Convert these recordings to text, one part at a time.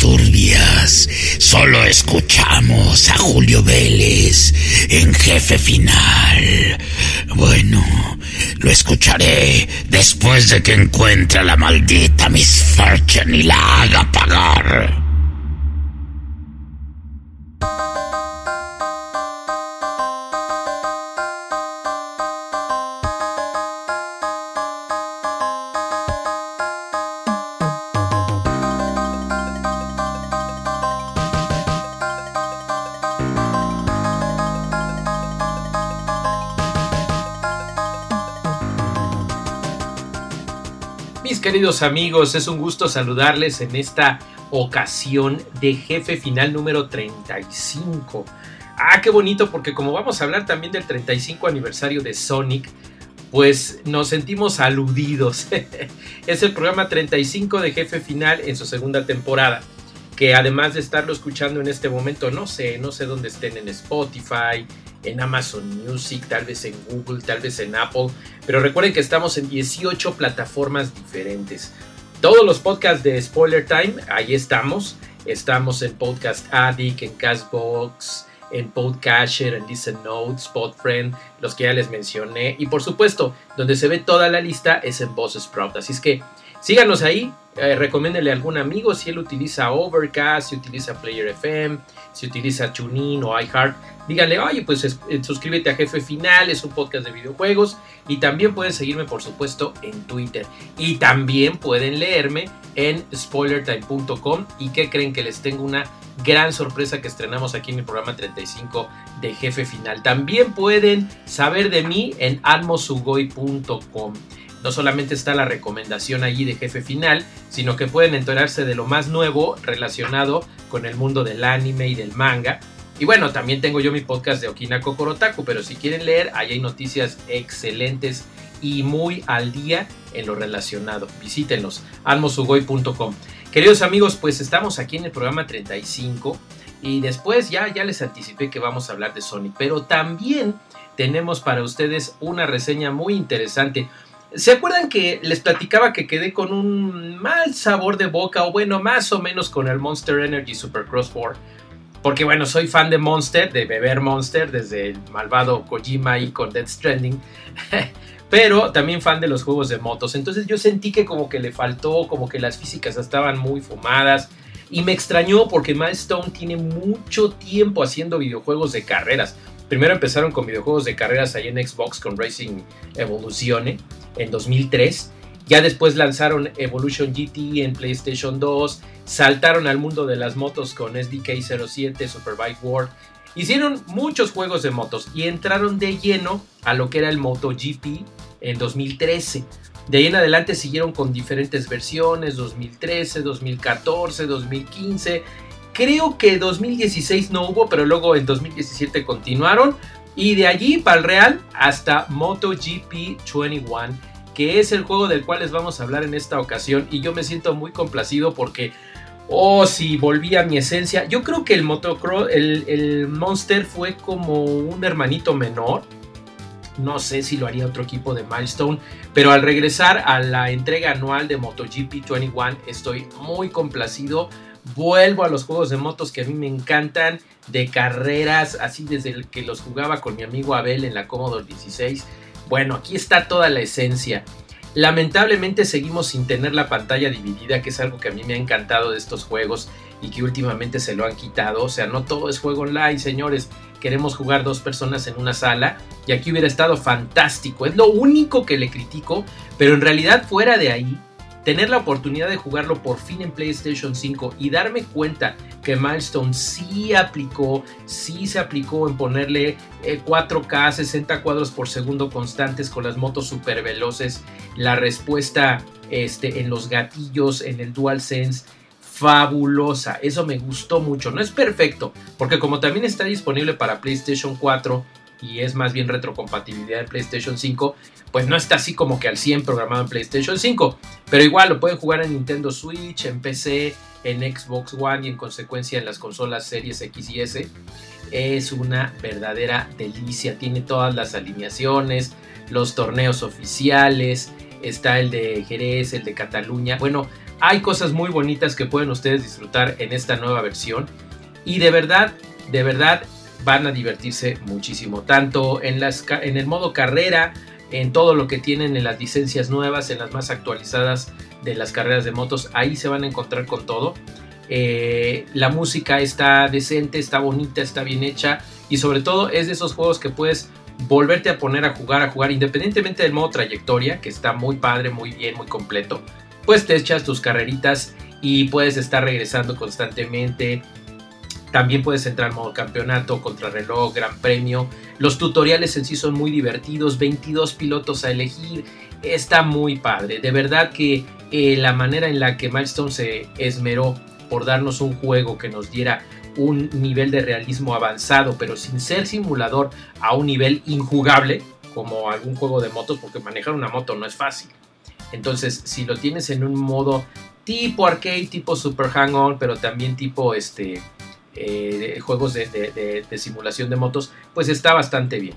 turbias. Solo escuchamos a Julio Vélez en jefe final. Bueno, lo escucharé después de que encuentre a la maldita Miss Fortune y la haga pagar. Queridos amigos, es un gusto saludarles en esta ocasión de jefe final número 35. Ah, qué bonito porque como vamos a hablar también del 35 aniversario de Sonic, pues nos sentimos aludidos. es el programa 35 de jefe final en su segunda temporada, que además de estarlo escuchando en este momento, no sé, no sé dónde estén en Spotify, en Amazon Music, tal vez en Google, tal vez en Apple, pero recuerden que estamos en 18 plataformas diferentes. Todos los podcasts de Spoiler Time, ahí estamos. Estamos en Podcast Addict, en Castbox, en Podcatcher, en Listen Notes, Podfriend, los que ya les mencioné. Y por supuesto, donde se ve toda la lista es en Boss Sprout. Así es que síganos ahí, eh, recomiéndele a algún amigo si él utiliza Overcast, si utiliza Player FM, si utiliza TuneIn o iHeart díganle, oye, pues eh, suscríbete a Jefe Final, es un podcast de videojuegos. Y también pueden seguirme, por supuesto, en Twitter. Y también pueden leerme en spoilertime.com. ¿Y que creen que les tengo una gran sorpresa que estrenamos aquí en el programa 35 de Jefe Final? También pueden saber de mí en almosugoi.com. No solamente está la recomendación allí de jefe final, sino que pueden enterarse de lo más nuevo relacionado con el mundo del anime y del manga y bueno, también tengo yo mi podcast de Okina Kokorotaku, pero si quieren leer, ahí hay noticias excelentes y muy al día en lo relacionado. Visítenlos, almosugoy.com. Queridos amigos, pues estamos aquí en el programa 35 y después ya, ya les anticipé que vamos a hablar de Sony, pero también tenemos para ustedes una reseña muy interesante. ¿Se acuerdan que les platicaba que quedé con un mal sabor de boca o bueno, más o menos con el Monster Energy Supercross 4? Porque bueno, soy fan de Monster, de beber Monster, desde el malvado Kojima y con Death Stranding. pero también fan de los juegos de motos. Entonces yo sentí que como que le faltó, como que las físicas estaban muy fumadas. Y me extrañó porque Milestone tiene mucho tiempo haciendo videojuegos de carreras. Primero empezaron con videojuegos de carreras ahí en Xbox con Racing Evolution en 2003. Ya después lanzaron Evolution GT en PlayStation 2, saltaron al mundo de las motos con SDK 07, Superbike World. Hicieron muchos juegos de motos y entraron de lleno a lo que era el MotoGP en 2013. De ahí en adelante siguieron con diferentes versiones, 2013, 2014, 2015. Creo que 2016 no hubo, pero luego en 2017 continuaron. Y de allí para el Real hasta MotoGP 21 que es el juego del cual les vamos a hablar en esta ocasión y yo me siento muy complacido porque, oh, si volví a mi esencia, yo creo que el motocross, el, Monster fue como un hermanito menor, no sé si lo haría otro equipo de Milestone, pero al regresar a la entrega anual de MotoGP 21 estoy muy complacido. Vuelvo a los juegos de motos que a mí me encantan, de carreras, así desde el que los jugaba con mi amigo Abel en la Commodore 16 bueno, aquí está toda la esencia. Lamentablemente seguimos sin tener la pantalla dividida, que es algo que a mí me ha encantado de estos juegos y que últimamente se lo han quitado. O sea, no todo es juego online, señores. Queremos jugar dos personas en una sala y aquí hubiera estado fantástico. Es lo único que le critico, pero en realidad fuera de ahí, tener la oportunidad de jugarlo por fin en PlayStation 5 y darme cuenta que Milestone sí aplicó, sí se aplicó en ponerle 4K eh, 60 cuadros por segundo constantes con las motos super veloces, la respuesta este, en los gatillos, en el DualSense, fabulosa, eso me gustó mucho, no es perfecto, porque como también está disponible para PlayStation 4, y es más bien retrocompatibilidad en PlayStation 5, pues no está así como que al 100 programado en PlayStation 5. Pero igual lo pueden jugar en Nintendo Switch, en PC, en Xbox One y en consecuencia en las consolas Series X y S. Es una verdadera delicia. Tiene todas las alineaciones, los torneos oficiales. Está el de Jerez, el de Cataluña. Bueno, Hay cosas muy bonitas que pueden ustedes disfrutar en esta nueva versión y de verdad, de verdad van a divertirse muchísimo, tanto en, las, en el modo carrera, en todo lo que tienen en las licencias nuevas, en las más actualizadas de las carreras de motos, ahí se van a encontrar con todo. Eh, la música está decente, está bonita, está bien hecha y sobre todo es de esos juegos que puedes volverte a poner a jugar, a jugar independientemente del modo trayectoria, que está muy padre, muy bien, muy completo pues te echas tus carreritas y puedes estar regresando constantemente. También puedes entrar en modo campeonato, contrarreloj, gran premio. Los tutoriales en sí son muy divertidos, 22 pilotos a elegir. Está muy padre. De verdad que eh, la manera en la que Milestone se esmeró por darnos un juego que nos diera un nivel de realismo avanzado, pero sin ser simulador a un nivel injugable, como algún juego de motos, porque manejar una moto no es fácil. Entonces, si lo tienes en un modo tipo arcade, tipo Super Hang-On, pero también tipo este, eh, juegos de, simulación de motos, pues está bastante bien.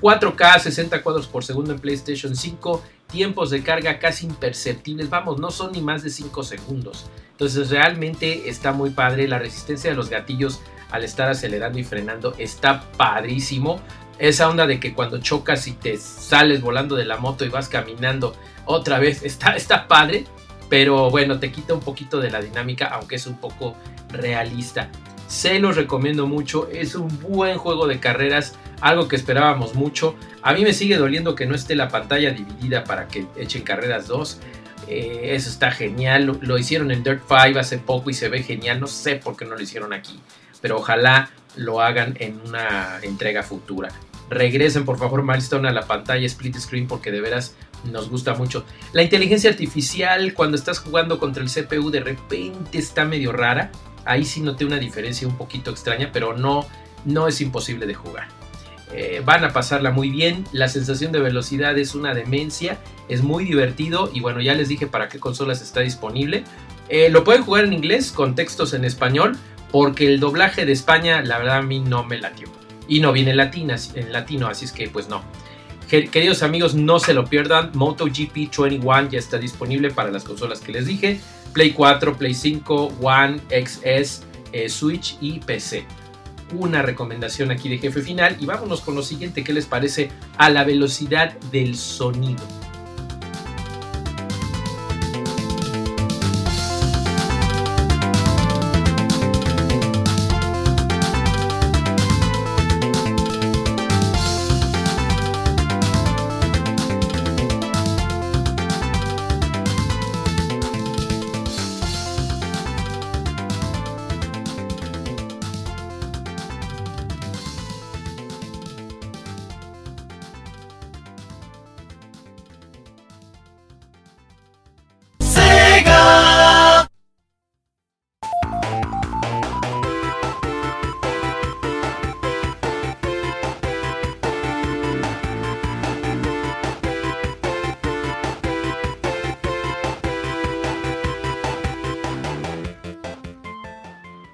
4K, 60 cuadros por segundo en PlayStation 5, tiempos de carga casi imperceptibles, vamos, no son ni más de 5 segundos. Entonces realmente está muy padre, la resistencia de los gatillos al estar acelerando y frenando está padrísimo. Esa onda de que cuando chocas y te sales volando de la moto y vas caminando otra vez, está, está padre, pero bueno, te quita un poquito de la dinámica, aunque es un poco realista. Se los recomiendo mucho, es un buen juego de carreras, algo que esperábamos mucho. A mí me sigue doliendo que no esté la pantalla dividida para que echen carreras 2. Eh, eso está genial, lo, hicieron en Dirt 5 hace poco y se ve genial, no sé por qué no lo hicieron aquí, pero ojalá lo hagan en una entrega futura. Regresen por favor Milestone a la pantalla split screen porque de veras nos gusta mucho. La inteligencia artificial cuando estás jugando contra el CPU de repente está medio rara. Ahí sí noté una diferencia un poquito extraña, pero no, no es imposible de jugar. Eh, van a pasarla muy bien, la sensación de velocidad es una demencia, es muy divertido y bueno, ya les dije para qué consolas está disponible. Eh, lo pueden jugar en inglés con textos en español porque el doblaje de España la verdad a mí no me latió. Y no viene latinas, en latino, así es que pues no. Queridos amigos, no se lo pierdan. MotoGP 21 ya está disponible para las consolas que les dije. Play 4, Play 5, One, XS, eh, Switch y PC. Una recomendación aquí de jefe final. Y vámonos con lo siguiente. ¿Qué les parece a la velocidad del sonido?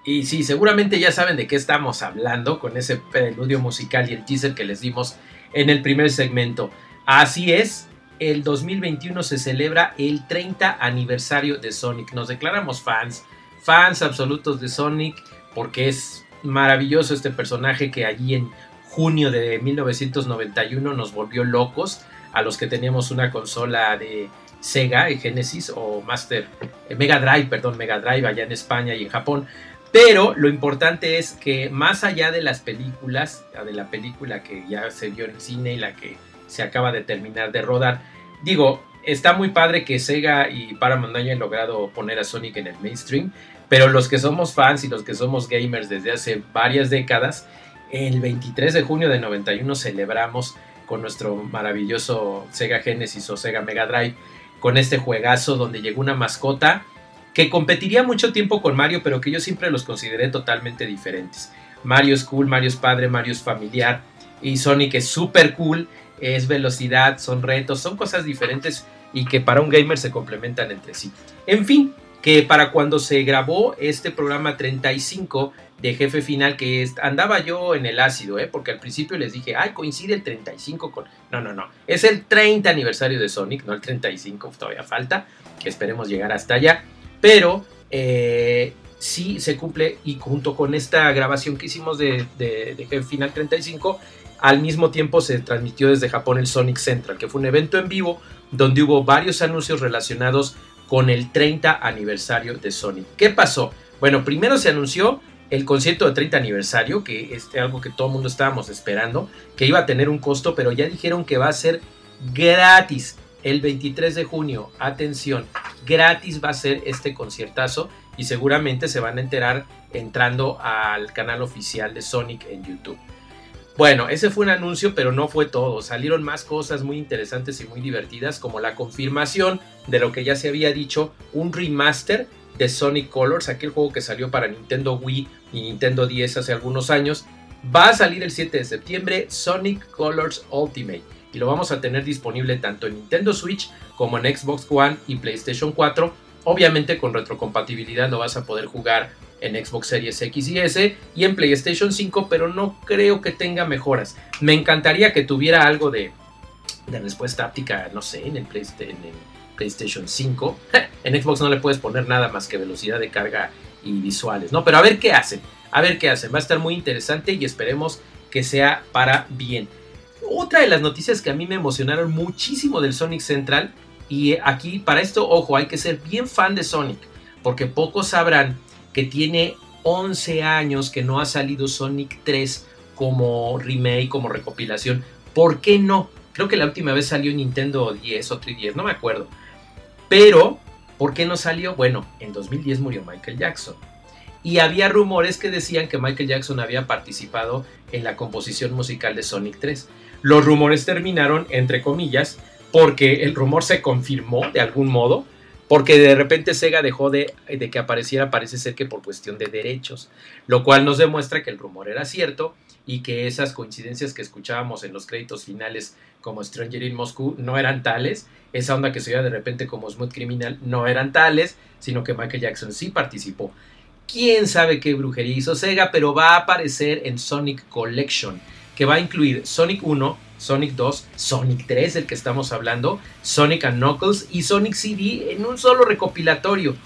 Y sí, seguramente ya saben de qué estamos hablando con ese preludio musical y el teaser que les dimos en el primer segmento. Así es, el 2021 se celebra el 30 aniversario de Sonic. Nos declaramos fans, fans absolutos de Sonic, porque es maravilloso este personaje que allí en junio de 1991 nos volvió locos a los que teníamos una consola de Sega, Genesis o Master, eh, Mega Drive, perdón, Mega Drive allá en España y en Japón. Pero lo importante es que más allá de las películas, de la película que ya se vio en cine y la que se acaba de terminar de rodar, digo, está muy padre que Sega y Paramount hayan logrado poner a Sonic en el mainstream, pero los que somos fans y los que somos gamers desde hace varias décadas, el 23 de junio de 91 celebramos con nuestro maravilloso Sega Genesis o Sega Mega Drive, con este juegazo donde llegó una mascota que competiría mucho tiempo con Mario, pero que yo siempre los consideré totalmente diferentes. Mario es cool, Mario es padre, Mario es familiar y Sonic es súper cool, es velocidad, son retos, son cosas diferentes y que para un gamer se complementan entre sí. En fin, que para cuando se grabó este programa 35 de jefe final, que andaba yo en el ácido, ¿eh? porque al principio les dije, ay, coincide el 35 con... No, no, no, es el 30 aniversario de Sonic, no el 35, todavía falta, que esperemos llegar hasta allá. Pero eh, sí se cumple y junto con esta grabación que hicimos de, de, Final 35, al mismo tiempo se transmitió desde Japón el Sonic Central, que fue un evento en vivo donde hubo varios anuncios relacionados con el 30 aniversario de Sonic. ¿Qué pasó? Bueno, primero se anunció el concierto de 30 aniversario, que es algo que todo el mundo estábamos esperando, que iba a tener un costo, pero ya dijeron que va a ser gratis el 23 de junio. Atención, gratis va a ser este conciertazo y seguramente se van a enterar entrando al canal oficial de Sonic en YouTube. Bueno, ese fue un anuncio, pero no fue todo. Salieron más cosas muy interesantes y muy divertidas, como la confirmación de lo que ya se había dicho, un remaster de Sonic Colors, aquel juego que salió para Nintendo Wii y Nintendo 10 hace algunos años. Va a salir el 7 de septiembre Sonic Colors Ultimate y lo vamos a tener disponible tanto en Nintendo Switch como en Xbox One y PlayStation 4. Obviamente con retrocompatibilidad lo vas a poder jugar en Xbox Series X y S y en PlayStation 5, pero no creo que tenga mejoras. Me encantaría que tuviera algo de, respuesta áptica, no sé, en el, PlayStation 5. en Xbox no le puedes poner nada más que velocidad de carga y visuales, ¿no? Pero a ver qué hacen, a ver qué hacen. Va a estar muy interesante y esperemos que sea para bien. Otra de las noticias que a mí me emocionaron muchísimo del Sonic Central, y aquí para esto, ojo, hay que ser bien fan de Sonic, porque pocos sabrán que tiene 11 años que no ha salido Sonic 3 como remake, como recopilación. ¿Por qué no? Creo que la última vez salió en Nintendo 10 o 3DS, no me acuerdo. Pero, ¿por qué no salió? Bueno, en 2010 murió Michael Jackson. Y había rumores que decían que Michael Jackson había participado en la composición musical de Sonic 3. Los rumores terminaron, entre comillas, porque el rumor se confirmó de algún modo, porque de repente Sega dejó de, que apareciera, parece ser que por cuestión de derechos, lo cual nos demuestra que el rumor era cierto y que esas coincidencias que escuchábamos en los créditos finales como Stranger in Moscow no eran tales, esa onda que se oía de repente como Smooth Criminal no eran tales, sino que Michael Jackson sí participó. Quién sabe qué brujería hizo Sega, pero va a aparecer en Sonic Collection, que va a incluir Sonic 1, Sonic 2, Sonic 3, el que estamos hablando, Sonic Knuckles y Sonic CD en un solo recopilatorio.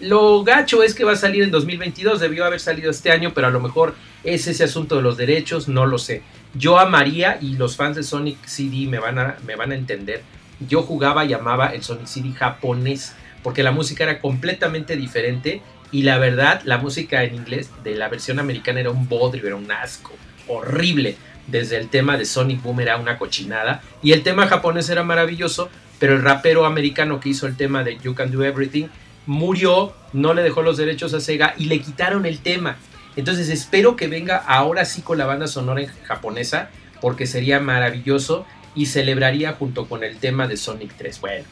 Lo gacho es que va a salir en 2022, debió haber salido este año, pero a lo mejor es ese asunto de los derechos, no lo sé. Yo amaría, y los fans de Sonic CD me van a, me van a entender, yo jugaba y amaba el Sonic CD japonés, porque la música era completamente diferente y la verdad, la música en inglés de la versión americana era un bodrio, era un asco, horrible desde el tema de Sonic Boom era una cochinada y el tema japonés era maravilloso, pero el rapero americano que hizo el tema de You Can Do Everything murió, no le dejó los derechos a Sega y le quitaron el tema. Entonces espero que venga ahora sí con la banda sonora japonesa porque sería maravilloso y celebraría junto con el tema de Sonic 3. Bueno,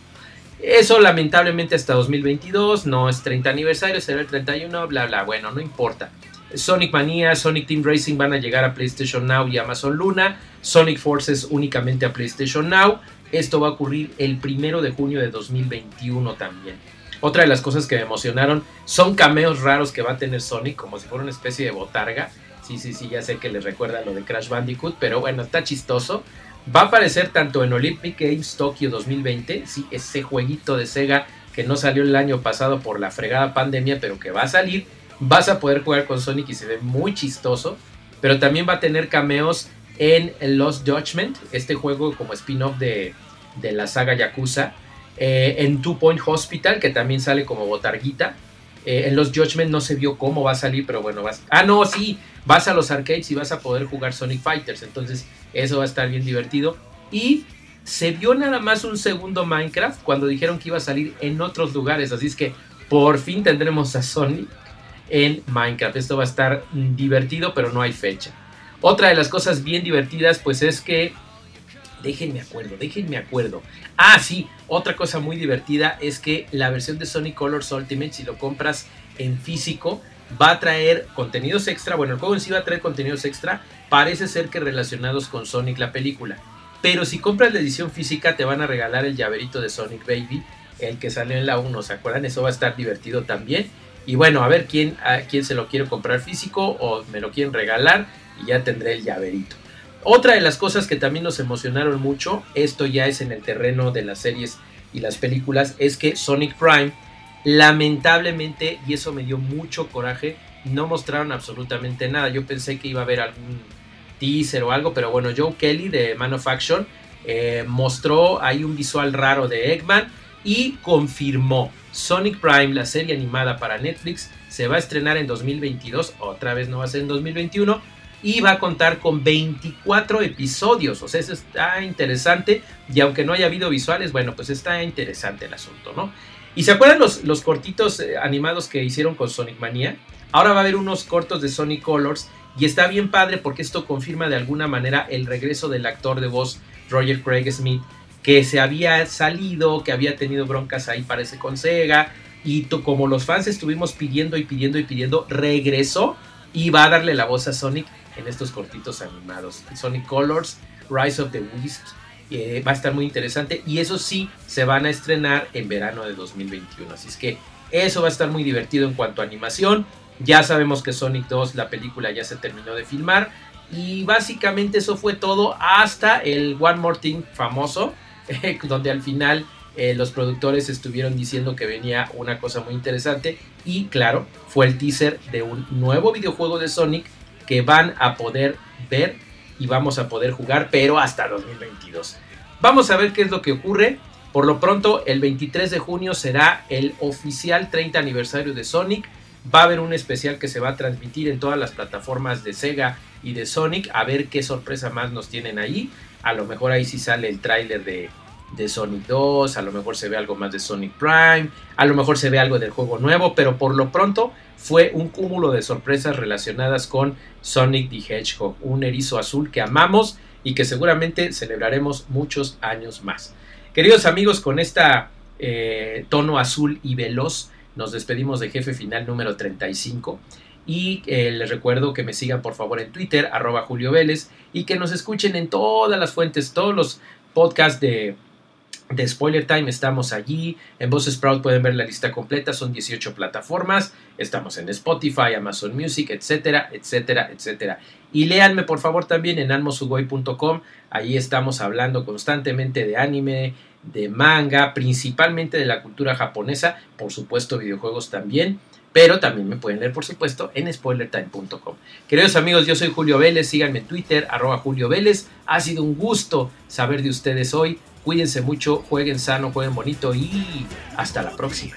eso lamentablemente hasta 2022, no es 30 aniversario, será el 31, bla bla, bueno, no importa. Sonic Mania, Sonic Team Racing van a llegar a PlayStation Now y Amazon Luna. Sonic Forces únicamente a PlayStation Now. Esto va a ocurrir el primero de junio de 2021 también. Otra de las cosas que me emocionaron son cameos raros que va a tener Sonic, como si fuera una especie de botarga. Sí, sí, sí, ya sé que les recuerda lo de Crash Bandicoot, pero bueno, está chistoso. Va a aparecer tanto en Olympic Games Tokyo 2020, sí, ese jueguito de Sega que no salió el año pasado por la fregada pandemia, pero que va a salir vas a poder jugar con Sonic y se ve muy chistoso. Pero también va a tener cameos en Lost Judgment, este juego como spin-off de, la saga Yakuza. Eh, en Two Point Hospital, que también sale como botarguita. Eh, en Lost Judgment no se vio cómo va a salir, pero bueno, vas. Ah, no, sí, vas a los arcades y vas a poder jugar Sonic Fighters. Entonces, eso va a estar bien divertido. Y se vio nada más un segundo Minecraft cuando dijeron que iba a salir en otros lugares. Así es que por fin tendremos a Sonic en Minecraft. Esto va a estar divertido, pero no hay fecha. Otra de las cosas bien divertidas, pues es que. Déjenme acuerdo, déjenme acuerdo. Ah, sí, otra cosa muy divertida es que la versión de Sonic Colors Ultimate, si lo compras en físico, va a traer contenidos extra. Bueno, el juego en sí va a traer contenidos extra. Parece ser que relacionados con Sonic la película. Pero si compras la edición física, te van a regalar el llaverito de Sonic Baby, el que salió en la 1. ¿Se acuerdan? Eso va a estar divertido también. Y bueno, a ver quién, a quién se lo quiere comprar físico o me lo quieren regalar y ya tendré el llaverito. Otra de las cosas que también nos emocionaron mucho, esto ya es en el terreno de las series y las películas, es que Sonic Prime Lamentablemente, y eso me dio mucho coraje, no mostraron absolutamente nada. Yo pensé que iba a haber algún teaser o algo, pero bueno, Joe Kelly de Man of Action eh, mostró ahí un visual raro de Eggman y confirmó Sonic Prime, la serie animada para Netflix, se va a estrenar en 2022, otra vez no va a ser en 2021, y va a contar con 24 episodios, o sea, eso está interesante, y aunque no haya habido visuales, bueno, pues está interesante el asunto, ¿no? ¿Y se acuerdan los, los cortitos eh, animados que hicieron con Sonic Mania? Ahora va a haber unos cortos de Sonic Colors y está bien padre porque esto confirma de alguna manera el regreso del actor de voz Roger Craig Smith que se había salido, que había tenido broncas ahí parece con Sega y como los fans estuvimos pidiendo y pidiendo y pidiendo, regresó y va a darle la voz a Sonic en estos cortitos animados. Sonic Colors, Rise of the Beast, eh, va a estar muy interesante y eso sí se van a estrenar en verano de 2021. Así es que eso va a estar muy divertido en cuanto a animación. Ya sabemos que Sonic 2, la película ya se terminó de filmar y básicamente eso fue todo hasta el One More Thing famoso, donde al final eh, los productores estuvieron diciendo que venía una cosa muy interesante y claro, fue el teaser de un nuevo videojuego de Sonic que van a poder ver y vamos a poder jugar, pero hasta 2022. Vamos a ver qué es lo que ocurre. Por lo pronto, el 23 de junio será el oficial 30 aniversario de Sonic. Va a haber un especial que se va a transmitir en todas las plataformas de Sega y de Sonic. A ver qué sorpresa más nos tienen ahí. A lo mejor ahí sí sale el tráiler de, de Sonic 2, a lo mejor se ve algo más de Sonic Prime, a lo mejor se ve algo del juego nuevo, pero por lo pronto fue un cúmulo de sorpresas relacionadas con Sonic the Hedgehog, un erizo azul que amamos y que seguramente celebraremos muchos años más. Queridos amigos, con esta eh, tono azul y veloz nos despedimos de jefe final número 35 y eh, les recuerdo que me sigan por favor en Twitter, arroba Julio Vélez, y que nos escuchen en todas las fuentes, todos los podcasts de de Spoiler Time estamos allí. En Voz Sprout pueden ver la lista completa, son 18 plataformas. Estamos en Spotify, Amazon Music, etcétera, etcétera, etcétera. Y léanme por favor también en anmosugoi.com. Ahí estamos hablando constantemente de anime, de manga, principalmente de la cultura japonesa, por supuesto videojuegos también. Pero también me pueden leer, por supuesto, en spoilertime.com. Queridos amigos, yo soy Julio Vélez. Síganme en Twitter, arroba Julio Vélez. Ha sido un gusto saber de ustedes hoy. Cuídense mucho, jueguen sano, jueguen bonito y hasta la próxima.